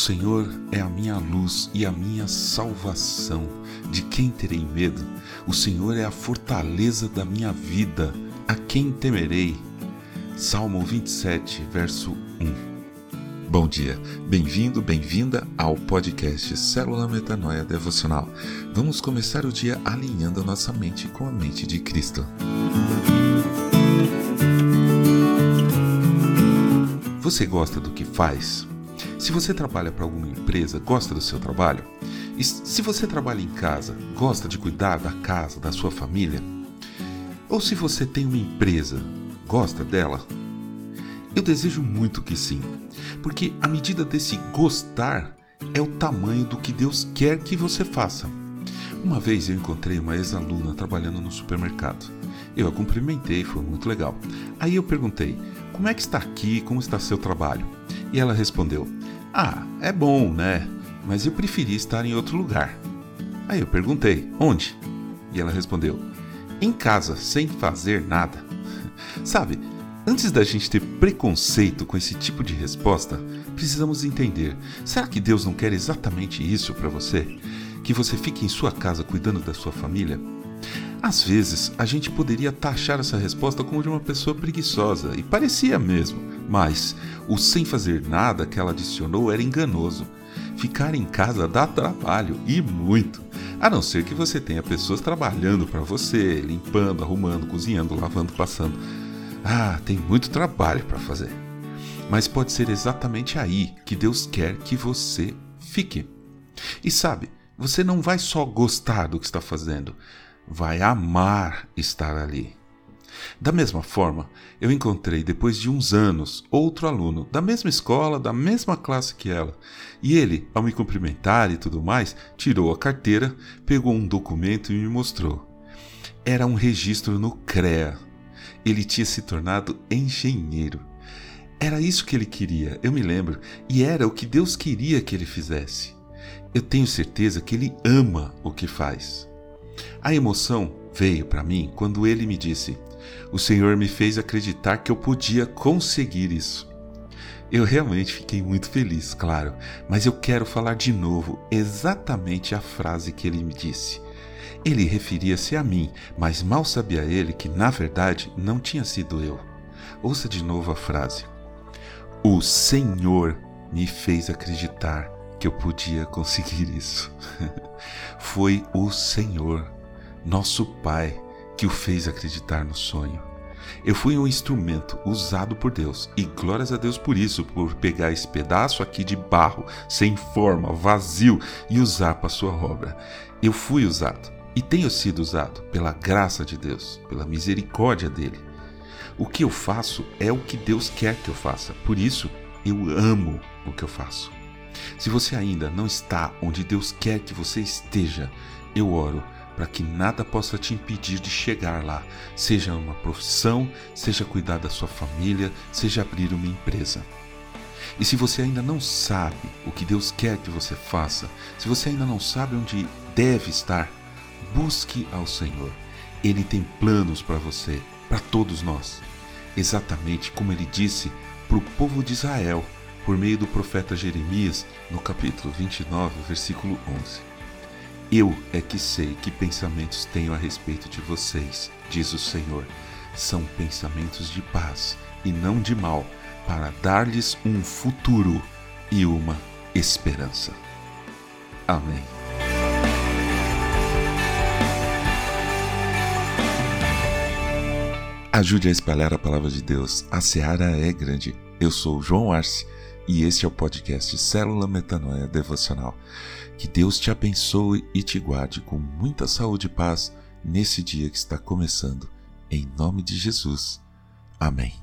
Senhor é a minha luz e a minha salvação. De quem terei medo? O Senhor é a fortaleza da minha vida. A quem temerei? Salmo 27, verso 1. Bom dia, bem-vindo, bem-vinda ao podcast Célula Metanoia Devocional. Vamos começar o dia alinhando a nossa mente com a mente de Cristo. Você gosta do que faz? Se você trabalha para alguma empresa, gosta do seu trabalho? E se você trabalha em casa, gosta de cuidar da casa, da sua família? Ou se você tem uma empresa, gosta dela? Eu desejo muito que sim, porque a medida desse gostar é o tamanho do que Deus quer que você faça. Uma vez eu encontrei uma ex-aluna trabalhando no supermercado. Eu a cumprimentei, foi muito legal. Aí eu perguntei: Como é que está aqui? Como está seu trabalho? E ela respondeu: ah, é bom, né? Mas eu preferi estar em outro lugar. Aí eu perguntei: onde? E ela respondeu: em casa, sem fazer nada. Sabe, antes da gente ter preconceito com esse tipo de resposta, precisamos entender: será que Deus não quer exatamente isso para você? Que você fique em sua casa cuidando da sua família? Às vezes, a gente poderia taxar essa resposta como de uma pessoa preguiçosa, e parecia mesmo, mas o sem fazer nada que ela adicionou era enganoso. Ficar em casa dá trabalho, e muito. A não ser que você tenha pessoas trabalhando para você, limpando, arrumando, cozinhando, lavando, passando. Ah, tem muito trabalho para fazer. Mas pode ser exatamente aí que Deus quer que você fique. E sabe, você não vai só gostar do que está fazendo, vai amar estar ali. Da mesma forma, eu encontrei depois de uns anos outro aluno da mesma escola, da mesma classe que ela, e ele, ao me cumprimentar e tudo mais, tirou a carteira, pegou um documento e me mostrou. Era um registro no CREA. Ele tinha se tornado engenheiro. Era isso que ele queria, eu me lembro, e era o que Deus queria que ele fizesse. Eu tenho certeza que ele ama o que faz. A emoção veio para mim quando ele me disse: O Senhor me fez acreditar que eu podia conseguir isso. Eu realmente fiquei muito feliz, claro, mas eu quero falar de novo exatamente a frase que ele me disse. Ele referia-se a mim, mas mal sabia ele que, na verdade, não tinha sido eu. Ouça de novo a frase. O Senhor me fez acreditar que eu podia conseguir isso. Foi o Senhor, nosso Pai, que o fez acreditar no sonho. Eu fui um instrumento usado por Deus e glórias a Deus por isso, por pegar esse pedaço aqui de barro, sem forma, vazio e usar para sua obra. Eu fui usado e tenho sido usado pela graça de Deus, pela misericórdia dele. O que eu faço é o que Deus quer que eu faça, por isso eu amo o que eu faço. Se você ainda não está onde Deus quer que você esteja, eu oro para que nada possa te impedir de chegar lá, seja uma profissão, seja cuidar da sua família, seja abrir uma empresa. E se você ainda não sabe o que Deus quer que você faça, se você ainda não sabe onde deve estar, busque ao Senhor. Ele tem planos para você, para todos nós. Exatamente como ele disse para o povo de Israel por meio do profeta Jeremias, no capítulo 29, versículo 11. Eu é que sei que pensamentos tenho a respeito de vocês, diz o Senhor. São pensamentos de paz e não de mal, para dar-lhes um futuro e uma esperança. Amém. Ajude a espalhar a palavra de Deus. A seara é grande. Eu sou João Arce e este é o podcast Célula Metanoia Devocional. Que Deus te abençoe e te guarde com muita saúde e paz nesse dia que está começando. Em nome de Jesus. Amém.